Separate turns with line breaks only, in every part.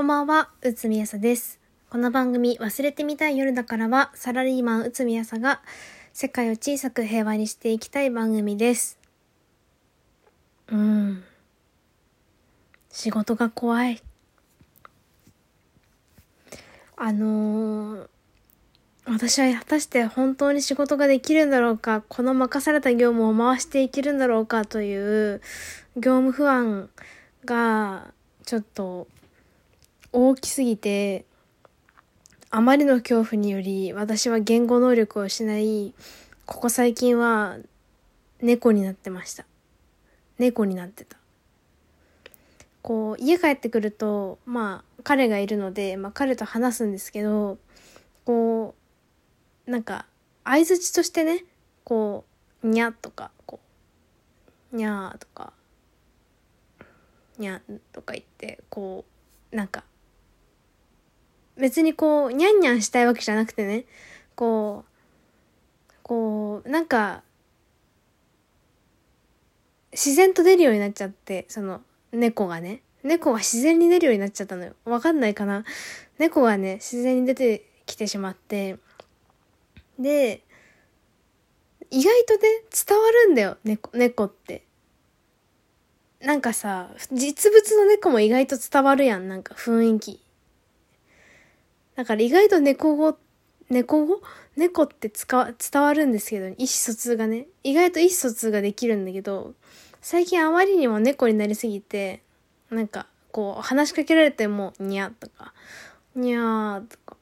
こんばんは、うつみやさです。この番組、忘れてみたい夜だからは、サラリーマンうつみやさが、世界を小さく平和にしていきたい番組です。うん。仕事が怖い。あのー、私は果たして本当に仕事ができるんだろうか、この任された業務を回していけるんだろうかという業務不安がちょっと大きすぎて、あまりの恐怖により私は言語能力を失い、ここ最近は猫になってました。猫になってた。こう、家帰ってくると、まあ、彼がいるので、まあ、彼と話すんですけど、こう、なんか、相づちとしてね、こう、にゃとか、こう、にゃとか、にゃとか言って、こう、なんか、別にこう、にゃんにゃんしたいわけじゃなくてね、こう、こう、なんか、自然と出るようになっちゃって、その、猫がね。猫が自然に出るようになっちゃったのよ。わかんないかな猫がね、自然に出てきてしまって、で、意外とね、伝わるんだよ、猫、猫って。なんかさ、実物の猫も意外と伝わるやん、なんか雰囲気。だから意外と猫語、猫語？猫って伝わるんですけど、意思疎通がね。意外と意思疎通ができるんだけど、最近あまりにも猫になりすぎて、なんか、こう、話しかけられても、にゃとか、にゃーとか、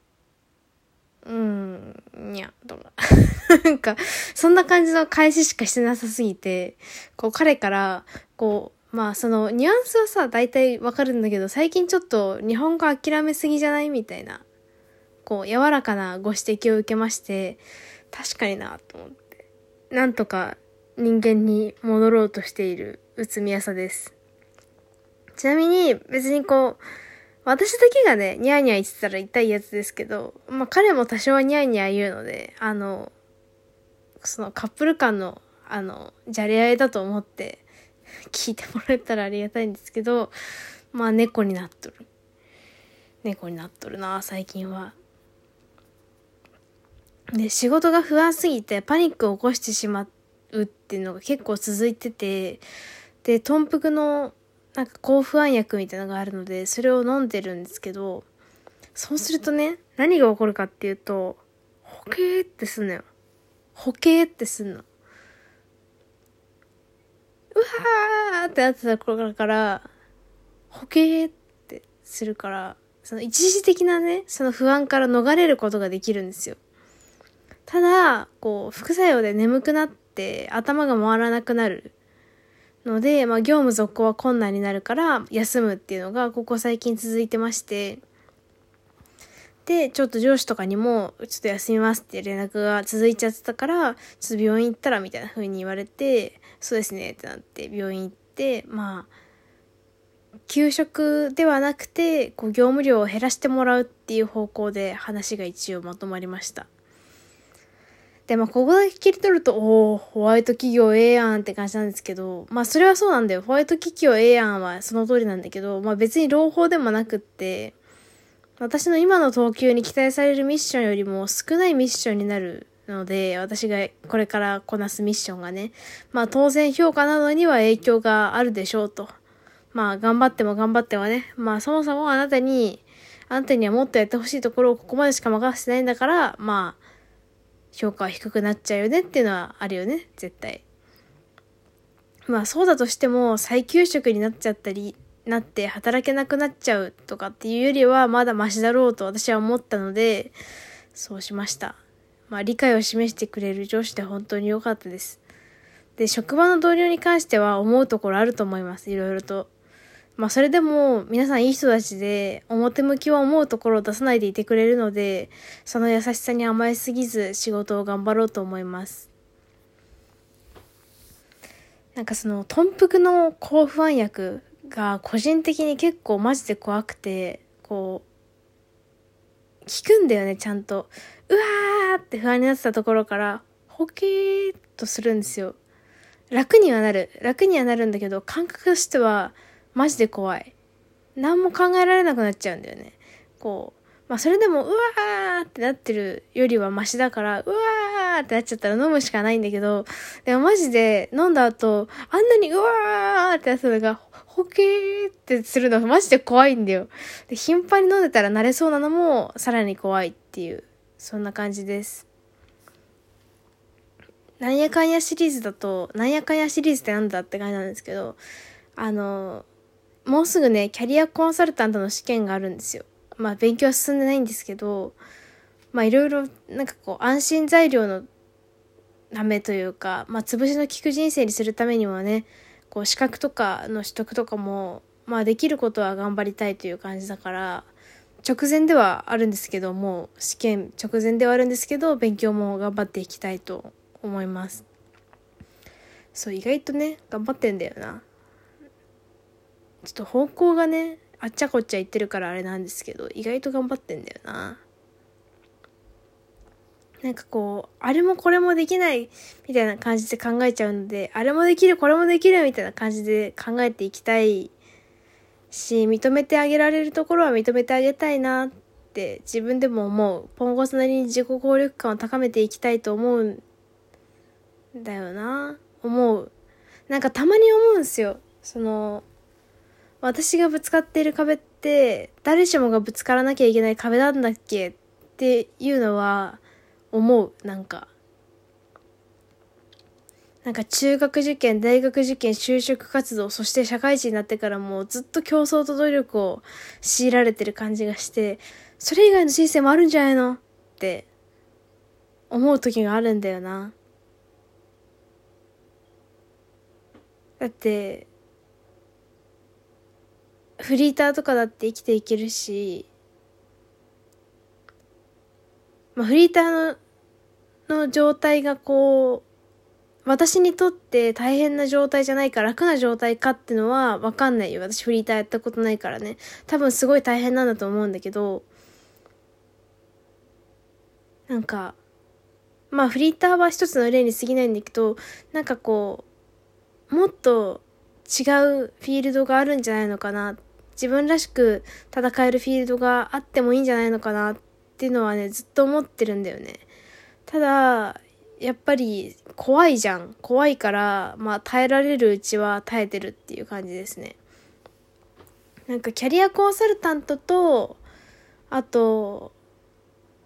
うん、にゃとか。なんか、そんな感じの返ししかしてなさすぎて、こう、彼から、こう、まあ、その、ニュアンスはさ、大体わかるんだけど、最近ちょっと日本語諦めすぎじゃない？みたいな。こう、柔らかなご指摘を受けまして、確かになと思って、なんとか人間に戻ろうとしているうつみやさです。ちなみに、別にこう、私だけがね、ニャーニャー言ってたら痛いやつですけど、まあ彼も多少はニャーニャー言うので、あの、そのカップル間の、あの、じゃれ合いだと思って聞いてもらえたらありがたいんですけど、まあ猫になっとる。猫になっとるな、最近は。で、仕事が不安すぎてパニックを起こしてしまうっていうのが結構続いてて、で、豚腹のなんか抗不安薬みたいなのがあるので、それを飲んでるんですけど、そうするとね、何が起こるかっていうと、ほけーってすんのよ。ほけーってすんの。うわーってなってた頃から、ほけーってするから、その一時的なね、その不安から逃れることができるんですよ。ただ、こう、副作用で眠くなって頭が回らなくなるので、まあ、業務続行は困難になるから休むっていうのがここ最近続いてまして、で、ちょっと上司とかにも、ちょっと休みますって連絡が続いちゃってたから、ちょっと病院行ったらみたいな風に言われて、そうですねってなって病院行って、まあ、給食ではなくて、こう業務量を減らしてもらうっていう方向で話が一応まとまりました。で、まあ、ここだけ切り取ると、おおホワイト企業ええやんって感じなんですけど、まあ、それはそうなんだよ。ホワイト企業ええやんはその通りなんだけど、まあ、別に朗報でもなくって、私の今の等級に期待されるミッションよりも少ないミッションになるので、私がこれからこなすミッションがね、まあ、当然評価などには影響があるでしょうと。まあ、頑張っても頑張ってもね、まあ、そもそもあなたに、あなたにはもっとやってほしいところをここまでしか任せてないんだから、まあ、評価は低くなっちゃうよねっていうのはあるよね、絶対。まあそうだとしても再給食になっちゃったり、なって働けなくなっちゃうとかっていうよりはまだマシだろうと私は思ったので、そうしました。まあ理解を示してくれる上司で本当に良かったです。で、職場の同僚に関しては思うところあると思います。いろいろと。まあそれでも皆さんいい人たちで表向きは思うところを出さないでいてくれるので、その優しさに甘えすぎず仕事を頑張ろうと思います。なんかその、豚腹の抗不安薬が個人的に結構マジで怖くて、こう、効くんだよね、ちゃんと。うわーって不安になってたところから、ホケーっとするんですよ。楽にはなる。楽にはなるんだけど、感覚としては、マジで怖い。何も考えられなくなっちゃうんだよね。こう、まあそれでも、うわーってなってるよりはマシだから、うわーってなっちゃったら飲むしかないんだけど、でもマジで飲んだ後、あんなにうわーってやつのが、ほけーってするのマジで怖いんだよ。で、頻繁に飲んでたら慣れそうなのもさらに怖いっていう、そんな感じです。なんやかんやシリーズだと、なんやかんやシリーズってなんだって感じなんですけど、あの、もうすぐね、キャリアコンサルタントの試験があるんですよ。まあ勉強は進んでないんですけど、まあいろいろなんかこう安心材料のためというか、まあ潰しの効く人生にするためにはね、こう資格とかの取得とかも、まあできることは頑張りたいという感じだから、直前ではあるんですけども、試験直前ではあるんですけど、勉強も頑張っていきたいと思います。そう、意外とね、頑張ってんだよな。ちょっと方向がね、あっちゃこっちゃ言ってるからあれなんですけど、意外と頑張ってんだよな。なんかこう、あれもこれもできないみたいな感じで考えちゃうので、あれもできる、これもできるみたいな感じで考えていきたいし、認めてあげられるところは認めてあげたいなって自分でも思う。ポンコツなりに自己効力感を高めていきたいと思うんだよな。思う。なんかたまに思うんすよ。その、私がぶつかっている壁って誰しもがぶつからなきゃいけない壁なんだっけ？っていうのは思う。なんか。なんか中学受験大学受験就職活動そして社会人になってからもうずっと競争と努力を強いられてる感じがしてそれ以外の人生もあるんじゃないの？って思う時があるんだよな。だってフリーターとかだって生きていけるし、まあ、フリーターのの状態がこう、私にとって大変な状態じゃないか楽な状態かってのはわかんないよ。私フリーターやったことないからね。多分すごい大変なんだと思うんだけど、なんか、まあフリーターは一つの例に過ぎないんだけど、なんかこう、もっと違うフィールドがあるんじゃないのかなって自分らしく戦えるフィールドがあってもいいんじゃないのかなっていうのはね、ずっと思ってるんだよね。ただ、やっぱり怖いじゃん。怖いから、まあ耐えられるうちは耐えてるっていう感じですね。なんかキャリアコンサルタントと、あと、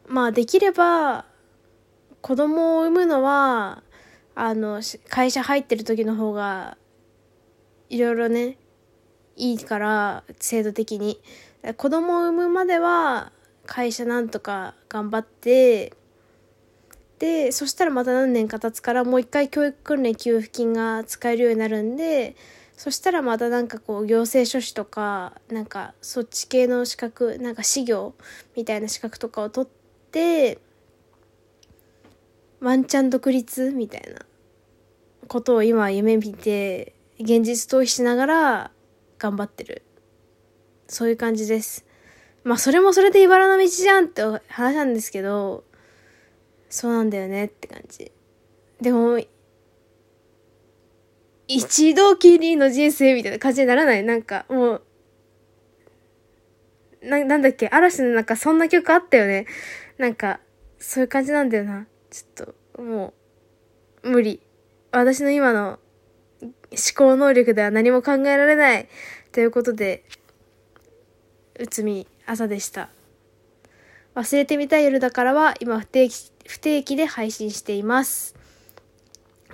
まあできれば子供を産むのは、あの、会社入ってる時の方が、いろいろね、いいから制度的に。子供を産むまでは会社なんとか頑張ってでそしたらまた何年か経つからもう一回教育訓練給付金が使えるようになるんでそしたらまたなんかこう行政書士とかなんかそっち系の資格なんか私業みたいな資格とかを取ってワンチャン独立みたいなことを今夢見て現実逃避しながら頑張ってる。そういう感じです。まあそれもそれで茨の道じゃんって話なんですけど、そうなんだよねって感じ。でも、一度きりの人生みたいな感じにならない？なんかもう、な、なんだっけ？嵐の中そんな曲あったよね？なんか、そういう感じなんだよな。ちょっと、もう、無理。私の今の思考能力では何も考えられない。ということで、内海朝でした。忘れてみたい夜だからは今不定期、不定期で配信しています。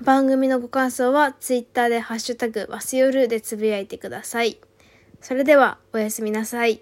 番組のご感想は Twitter でハッシュタグわすよるでつぶやいてください。それではおやすみなさい。